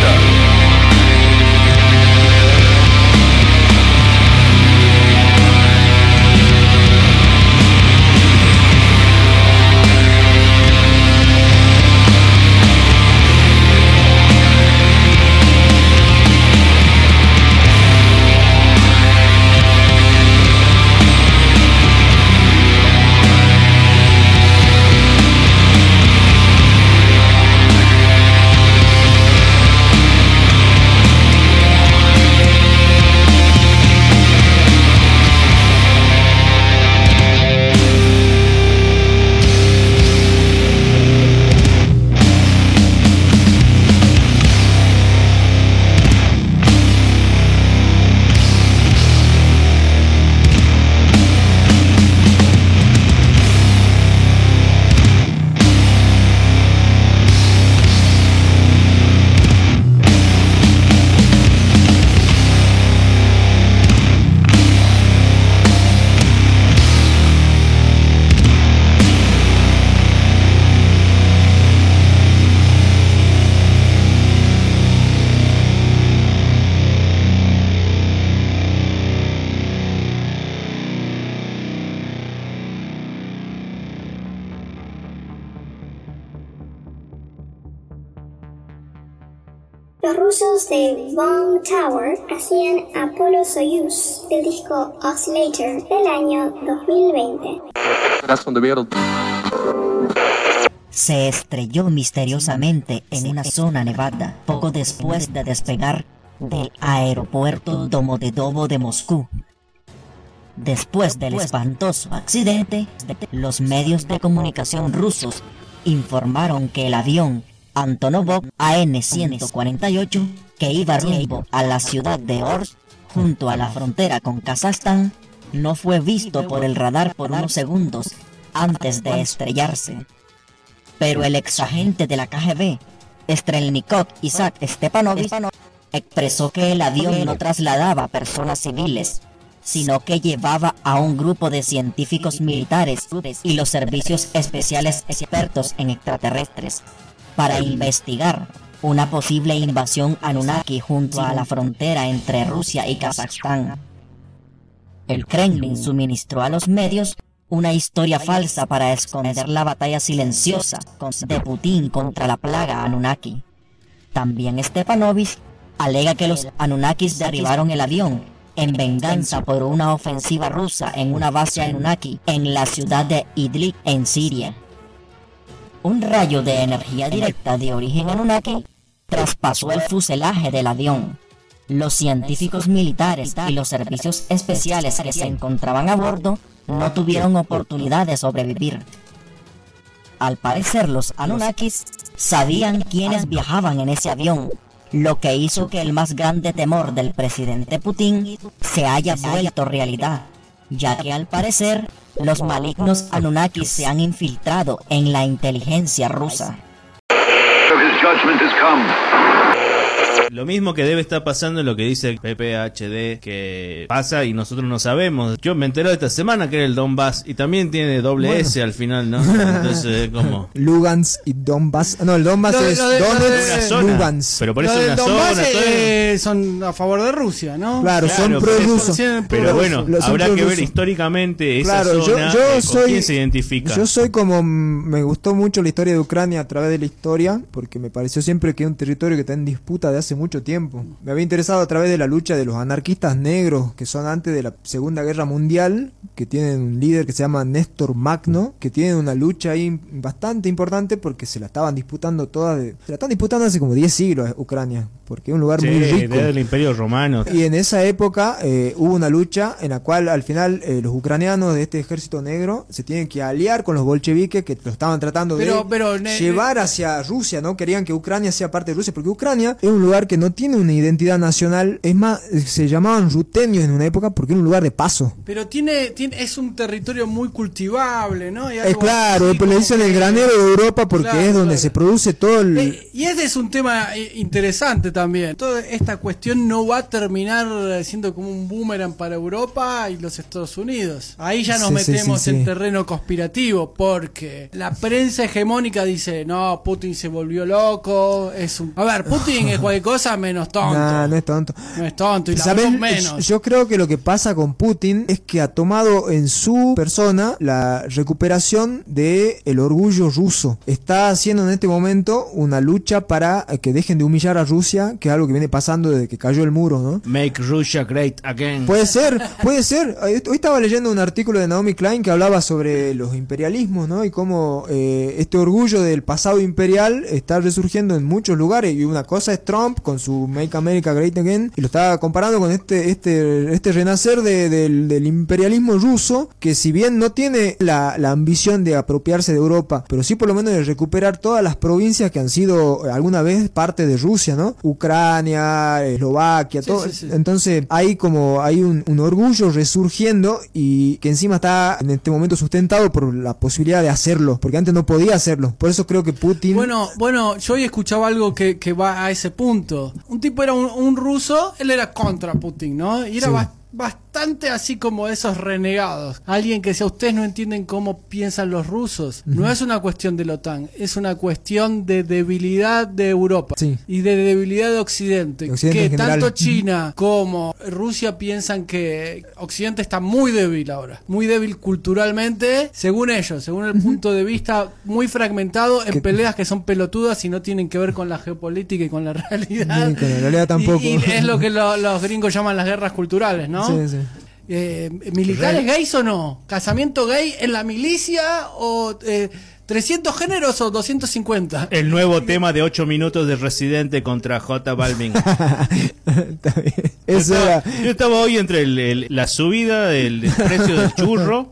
Los rusos de Bomb Tower hacían Apollo Soyuz del disco Oscillator del año 2020. Se estrelló misteriosamente en una zona nevada poco después de despegar del aeropuerto Domodedovo de Moscú. Después del espantoso accidente, los medios de comunicación rusos informaron que el avión Antonovov AN-148, que iba rumbo a la ciudad de Orsk, junto a la frontera con Kazajstán, no fue visto por el radar por unos segundos antes de estrellarse. Pero el exagente de la KGB, Strelnikov Isaac Stepanovich, expresó que el avión no trasladaba personas civiles, sino que llevaba a un grupo de científicos militares y los servicios especiales expertos en extraterrestres para investigar una posible invasión Anunnaki junto a la frontera entre Rusia y Kazajstán. El Kremlin suministró a los medios una historia falsa para esconder la batalla silenciosa de Putin contra la plaga Anunnaki. También Stepanovich alega que los Anunnakis derribaron el avión en venganza por una ofensiva rusa en una base Anunnaki en la ciudad de Idlib en Siria. Un rayo de energía directa de origen Anunnaki traspasó el fuselaje del avión. Los científicos militares y los servicios especiales que se encontraban a bordo no tuvieron oportunidad de sobrevivir. Al parecer los Anunnakis sabían quiénes viajaban en ese avión, lo que hizo que el más grande temor del presidente Putin se haya vuelto realidad, ya que al parecer los malignos Anunnakis se han infiltrado en la inteligencia rusa. Lo mismo que debe estar pasando en lo que dice el PPHD que pasa y nosotros no sabemos. Yo me enteré esta semana que era el Donbass y también tiene doble Bueno. S al final, ¿no? Entonces, como Lugansk y Donbass. No, el Donbass Lo es lo de-. Lugansk. Pero por eso una Donbass, zona, eh, son a favor de Rusia, ¿no? Claro, son prorrusos. pero- Pero bueno, habrá que ver históricamente esa Claro, yo, zona, yo eh, con soy. quién se identifica. Yo soy como. mm, Me gustó mucho la historia de Ucrania a través de la historia, porque me pareció siempre que es un territorio que está en disputa de hace mucho tiempo. Me había interesado a través de la lucha de los anarquistas negros, que son antes de la Segunda Guerra Mundial, que tienen un líder que se llama Néstor Magno, que tienen una lucha ahí bastante importante porque se la estaban disputando todas. de- se la están disputando hace como 10 siglos, eh, Ucrania, porque es un lugar Sí, muy rico. desde el Imperio Romano. Y en esa época eh, hubo una lucha en la cual al final eh, los ucranianos de este ejército negro se tienen que aliar con los bolcheviques que lo estaban tratando Pero- de pero, llevar hacia Rusia, ¿no? Querían que Ucrania sea parte de Rusia, porque Ucrania es un lugar que no tiene una identidad nacional. Es más, se llamaban rutenios en una época porque era un lugar de paso. Pero tiene, tiene es un territorio muy cultivable, ¿no? Es claro, pues le dicen el granero de Europa porque Claro, es donde claro. se produce todo el... Eh, Y ese es un tema eh, interesante también. Toda esta cuestión no va a terminar siendo como un boomerang para Europa y los Estados Unidos. Ahí ya nos Sí, metemos sí, en sí. terreno conspirativo porque la prensa hegemónica dice, no, Putin se volvió loco. Es un... A ver, Putin es cualquier cosa menos tonto. Nah, no es tonto. No es tonto y la ¿Sabes? voz menos. Yo creo que lo que pasa con Putin es que ha tomado en su persona la recuperación de el orgullo ruso. Está haciendo en este momento una lucha para que dejen de humillar a Rusia, que es algo que viene pasando desde que cayó el muro, ¿no? Make Russia great again. Puede ser, puede ser. Hoy estaba leyendo un artículo de Naomi Klein que hablaba sobre los imperialismos, ¿no? Y cómo eh, este orgullo del pasado imperial está resurgiendo en muchos lugares. Y una cosa es Trump con su Make America Great Again. Y lo estaba comparando con este, este, este renacer de- del, del imperialismo ruso, que si bien no tiene la, la ambición de apropiarse de Europa, pero sí por lo menos de recuperar todas las provincias que han sido alguna vez parte de Rusia, ¿no? Ucrania, Eslovaquia, todo. sí, sí. Entonces hay como hay un, un orgullo resurgiendo y que encima está en este momento sustentado por la posibilidad de hacerlo, porque antes no podía hacerlo. Por eso creo que Putin... Bueno, bueno, yo hoy escuchaba algo que, que va a ese punto. Un tipo era un, un ruso, él era contra Putin, ¿no? Y era Sí. bas- bastante así como esos renegados. Alguien que si a ustedes no entienden cómo piensan los rusos, no es una cuestión de la OTAN, es una cuestión de debilidad de Europa Sí. y de debilidad de Occidente. De Occidente que tanto China como Rusia piensan que Occidente está muy débil ahora, muy débil culturalmente, según ellos, según el punto de vista muy fragmentado en peleas que son pelotudas y no tienen que ver con la geopolítica y con la realidad. Ni con la realidad tampoco. Y, y es lo que lo- los gringos llaman las guerras culturales, ¿no? Sí, sí. Eh, ¿Militares Re- gays o no? ¿Casamiento gay en la milicia o eh, 300 géneros o 250? El nuevo tema de 8 minutos de Residente contra J Balvin. Eso yo, era- estaba, yo estaba hoy entre el- el- la subida del, precio del churro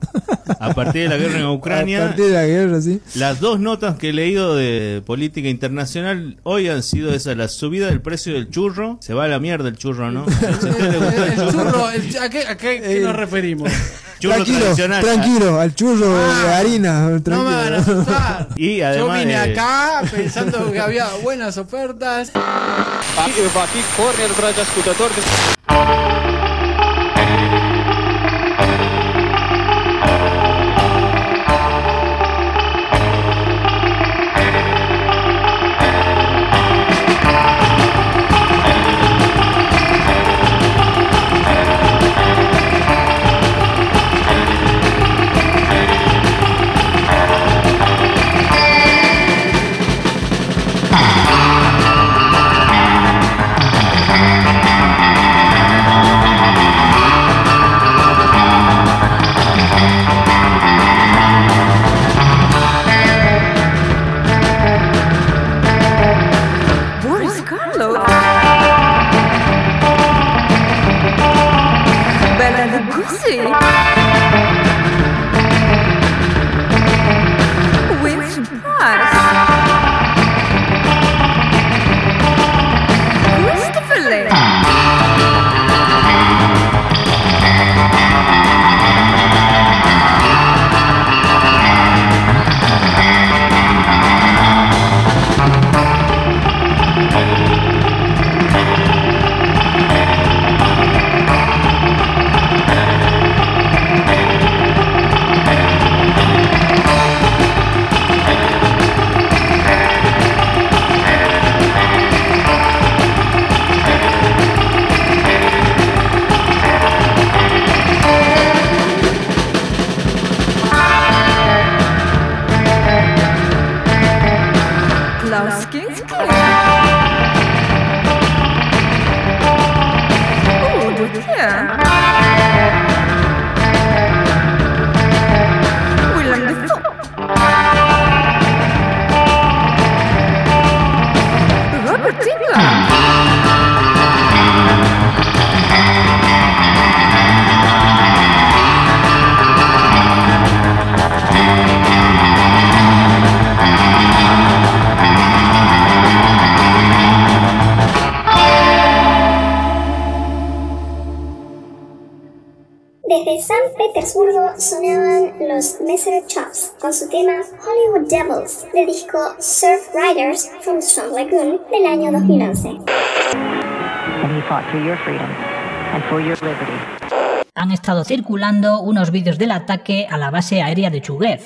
a partir de la guerra en A Ucrania. partir de la guerra, sí. Las dos notas que he leído de política internacional hoy han sido esas, la subida del precio del churro, se va a la mierda el churro, ¿no? Si a usted le gusta el El churro, churro, el- ¿a qué, a qué- qué nos referimos? Churro tranquilo, tradicional. tranquilo, al churro de harina. No Tranquilo. me van a asustar. Y Yo además vine de- acá pensando que había buenas ofertas. Corner, Chops con su tema Hollywood Devils del disco Surf Riders from Strong Lagoon del año 2011. and he fought for your freedom and for your liberty. Han estado circulando unos vídeos del ataque a la base aérea de Chuguev,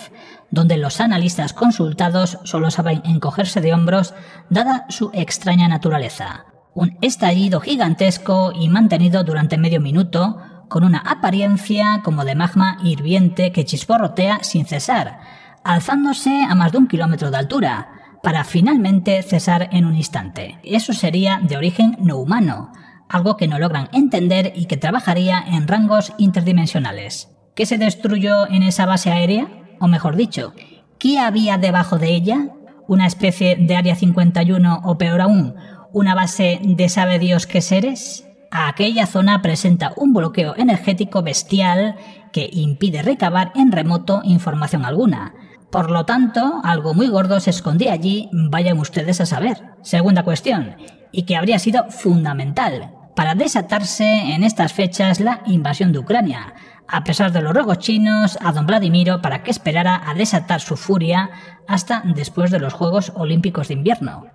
donde los analistas consultados solo saben encogerse de hombros dada su extraña naturaleza. Un estallido gigantesco y mantenido durante medio minuto, con una apariencia como de magma hirviente que chisporrotea sin cesar, alzándose a más de un kilómetro de altura, para finalmente cesar en un instante. Eso sería de origen no humano, algo que no logran entender y que trabajaría en rangos interdimensionales. ¿Qué se destruyó en esa base aérea? O mejor dicho, ¿qué había debajo de ella? ¿Una especie de Área 51 o peor aún, una base de sabe Dios qué seres? Aquella zona presenta un bloqueo energético bestial que impide recabar en remoto información alguna. Por lo tanto, algo muy gordo se escondía allí, vayan ustedes a saber. Segunda cuestión, y que habría sido fundamental para desatarse en estas fechas la invasión de Ucrania, a pesar de los ruegos chinos a don Vladimiro para que esperara a desatar su furia hasta después de los Juegos Olímpicos de Invierno.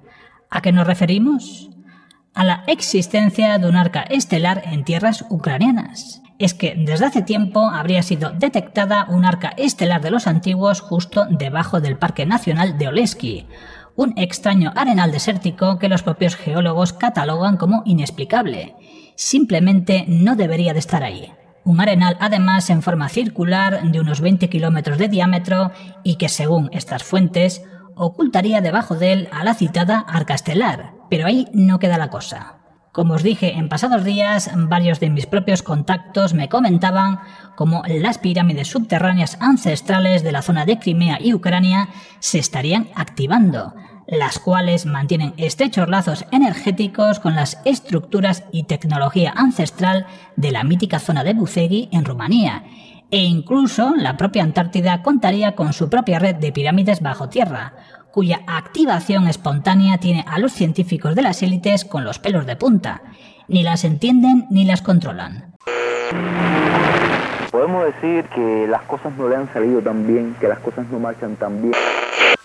¿A qué nos referimos? A la existencia de un arca estelar en tierras ucranianas. Es que desde hace tiempo habría sido detectada un arca estelar de los antiguos justo debajo del Parque Nacional de Oleski, un extraño arenal desértico que los propios geólogos catalogan como inexplicable. Simplemente no debería de estar ahí. Un arenal además en forma circular de unos 20 kilómetros de diámetro y que según estas fuentes ocultaría debajo de él a la citada arca estelar. Pero ahí no queda la cosa. Como os dije en pasados días, varios de mis propios contactos me comentaban cómo las pirámides subterráneas ancestrales de la zona de Crimea y Ucrania se estarían activando, las cuales mantienen estrechos lazos energéticos con las estructuras y tecnología ancestral de la mítica zona de Bucegi en Rumanía, e incluso la propia Antártida contaría con su propia red de pirámides bajo tierra, cuya activación espontánea tiene a los científicos de las élites con los pelos de punta. Ni las entienden ni las controlan. Podemos decir que las cosas no le han salido tan bien, que las cosas no marchan tan bien.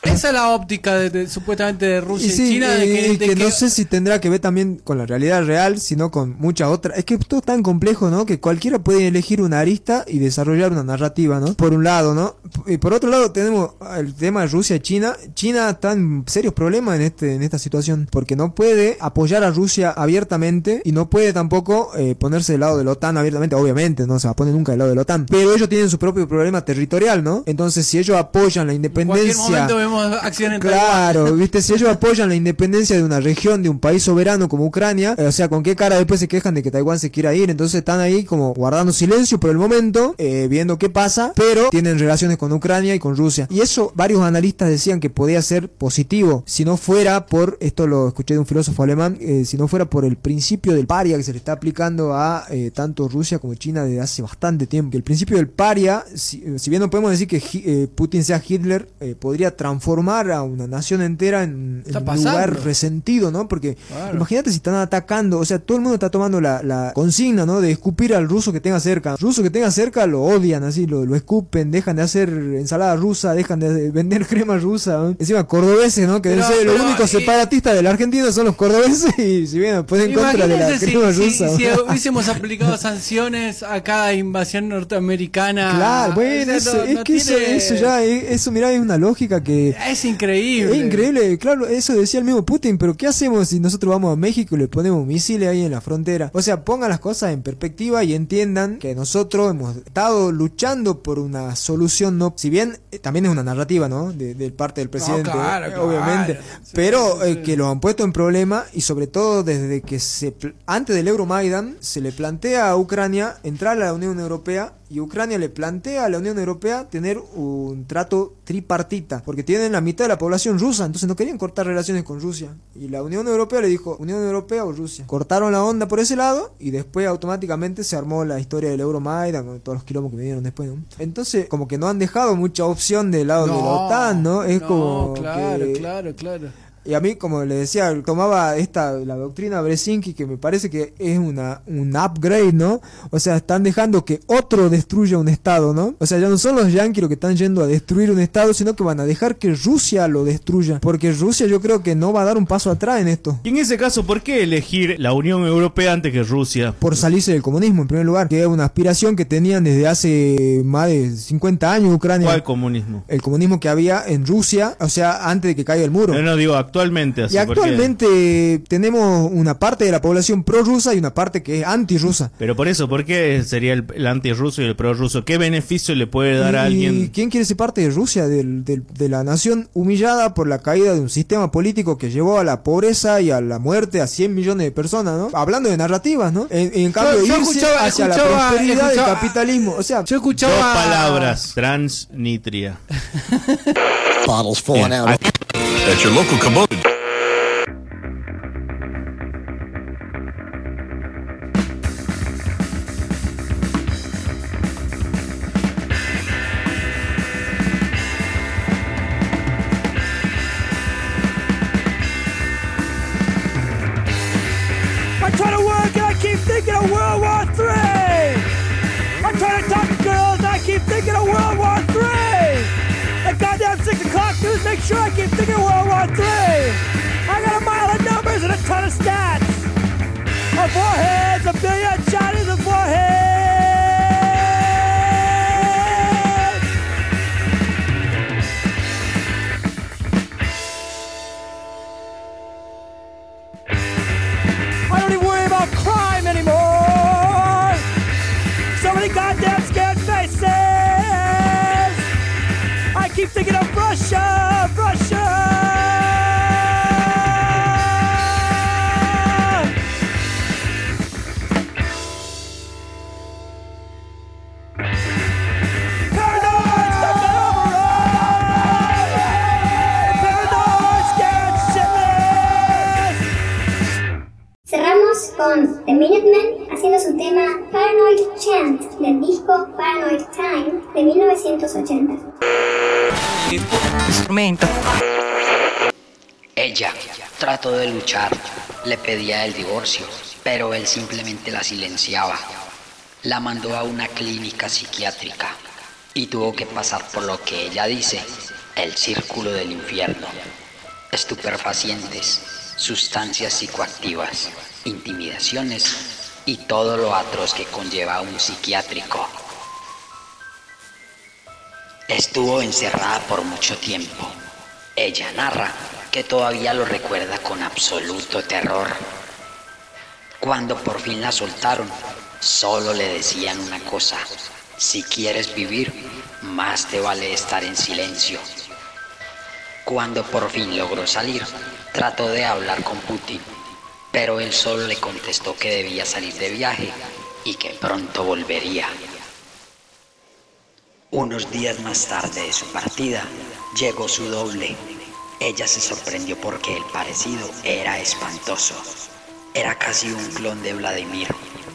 Esa es la óptica de, de- supuestamente de Rusia y, sí, China. de y- que, y de que que- no sé si tendrá que ver también con la realidad real, sino con muchas otras. Es que todo es tan complejo, ¿no? Que cualquiera puede elegir una arista y desarrollar una narrativa, ¿no? Por un lado, ¿no? Y por otro lado tenemos el tema de Rusia y China. China está en serios problemas en este en esta situación porque no puede apoyar a Rusia abiertamente y no puede tampoco eh, ponerse del lado de la OTAN abiertamente, obviamente, no se va a poner nunca del lado de la OTAN. Pero ellos tienen su propio problema territorial, ¿no? Entonces, si ellos apoyan la en independencia momento acción en Claro, viste, si ellos apoyan la independencia de una región, de un país soberano como Ucrania, eh, o sea, ¿con qué cara después se quejan de que Taiwán se quiera ir? Entonces están ahí como guardando silencio por el momento, eh, viendo qué pasa, pero tienen relaciones con Ucrania y con Rusia. Y eso varios analistas decían que podía ser positivo, si no fuera por, esto lo escuché de un filósofo alemán, eh, si no fuera por el principio del paria que se le está aplicando a eh, tanto Rusia como China desde hace bastante tiempo. Que el principio del paria, si, si bien no podemos decir que Putin sea Hitler, podría transformar a una nación entera en, un pasando. lugar resentido, ¿no? Porque Claro. imagínate si están atacando, o sea, todo el mundo está tomando la, la consigna, ¿no? De escupir al ruso que tenga cerca. ruso que tenga cerca lo odian, así, lo, lo escupen, dejan de hacer ensalada rusa, dejan de vender crema rusa. ¿no? Encima, cordobeses, ¿no? Que Pero- deben ser los únicos separatistas de la Argentina son los cordobeses y si bien pueden en contra de la si, crema si- rusa. si ¿no? hubiésemos aplicado sanciones a cada invasión norteamericana. Claro, bueno, O sea, eso, no- es que eso, tiene- eso ya, es- eso mirá, es una lógica que... Es increíble. Es increíble, claro, eso decía el mismo Putin, pero ¿qué hacemos si nosotros vamos a México y le ponemos misiles ahí en la frontera? O sea, pongan las cosas en perspectiva y entiendan que nosotros hemos estado luchando por una solución, no, si bien eh, también es una narrativa, ¿no? De, de parte del presidente, claro, claro. obviamente, pero eh, que lo han puesto en problema y sobre todo desde que se, antes del Euromaidan, se le plantea a Ucrania entrar a la Unión Europea y Ucrania le plantea a la Unión Europea tener un trato tripartita, porque tienen la mitad de la población rusa, entonces no querían cortar relaciones con Rusia. Y la Unión Europea le dijo, Unión Europea o Rusia. Cortaron la onda por ese lado y después automáticamente se armó la historia del Euromaidan con todos los quilombos que vinieron después. ¿no? Entonces, como que no han dejado mucha opción del lado de la OTAN, ¿no? Es no, como Claro, que- claro, claro. Y a mí, como le decía, tomaba esta la doctrina Bresinski que me parece que es una un upgrade, ¿no? O sea, están dejando que otro destruya un estado, ¿no? O sea, ya no son los yanquis los que están yendo a destruir un estado, sino que van a dejar que Rusia lo destruya, porque Rusia yo creo que no va a dar un paso atrás en esto. Y en ese caso, ¿por qué elegir la Unión Europea antes que Rusia? Por salirse del comunismo en primer lugar, que es una aspiración que tenían desde hace más de 50 años Ucrania. ¿Cuál comunismo? El comunismo que había en Rusia, o sea, antes de que caiga el muro. No, no digo actualmente. Así, Y actualmente tenemos una parte de la población prorrusa y una parte que es antirrusa. Pero por eso, ¿por qué sería el, el antirruso y el prorruso? ¿Qué beneficio le puede dar a ¿Y alguien? quién quiere ser parte de Rusia, de la nación humillada por la caída de un sistema político que llevó a la pobreza y a la muerte a 100 millones de personas, ¿no? Hablando de narrativas, ¿no? En, en cambio, yo irse escuchaba- hacia escuchaba- la prosperidad escuchaba- del capitalismo. O sea, Yo Dos escuchaba. palabras. Transnitria. Bottles falling out. At your local Kubota. Pedía el divorcio, pero él simplemente la silenciaba. La mandó a una clínica psiquiátrica y tuvo que pasar por lo que ella dice, el círculo del infierno. Estupefacientes, sustancias psicoactivas, intimidaciones y todo lo atroz que conlleva un psiquiátrico. Estuvo encerrada por mucho tiempo. Ella narra que todavía lo recuerda con absoluto terror. Cuando por fin la soltaron, solo le decían una cosa. Si quieres vivir, más te vale estar en silencio. Cuando por fin logró salir, trató de hablar con Putin, pero él solo le contestó que debía salir de viaje y que pronto volvería. Unos días más tarde de su partida, llegó su doble. Ella se sorprendió porque el parecido era espantoso. Era casi un clon de Vladimir,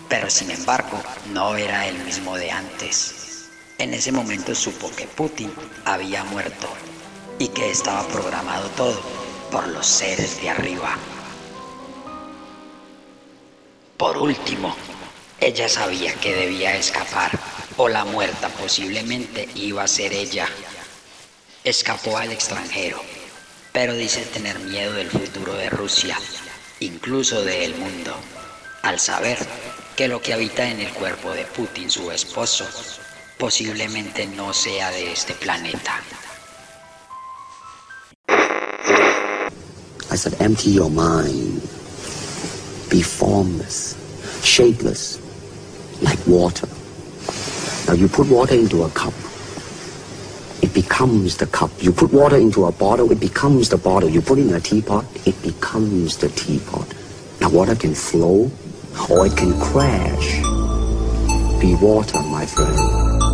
pero sin embargo no era el mismo de antes. En ese momento supo que Putin había muerto y que estaba programado todo por los seres de arriba. Por último, ella sabía que debía escapar o la muerta posiblemente iba a ser ella. Escapó al extranjero, pero dice tener miedo del futuro de Rusia, incluso del mundo, al saber que lo que habita en el cuerpo de Putin, su esposo, posiblemente no sea de este planeta. I said, empty your mind. Be formless, shapeless, like water. Now you put water into a cup, becomes the cup. You put water into a bottle, it becomes the bottle. You put it in a teapot, it becomes the teapot. Now water can flow or it can crash. Be water, my friend.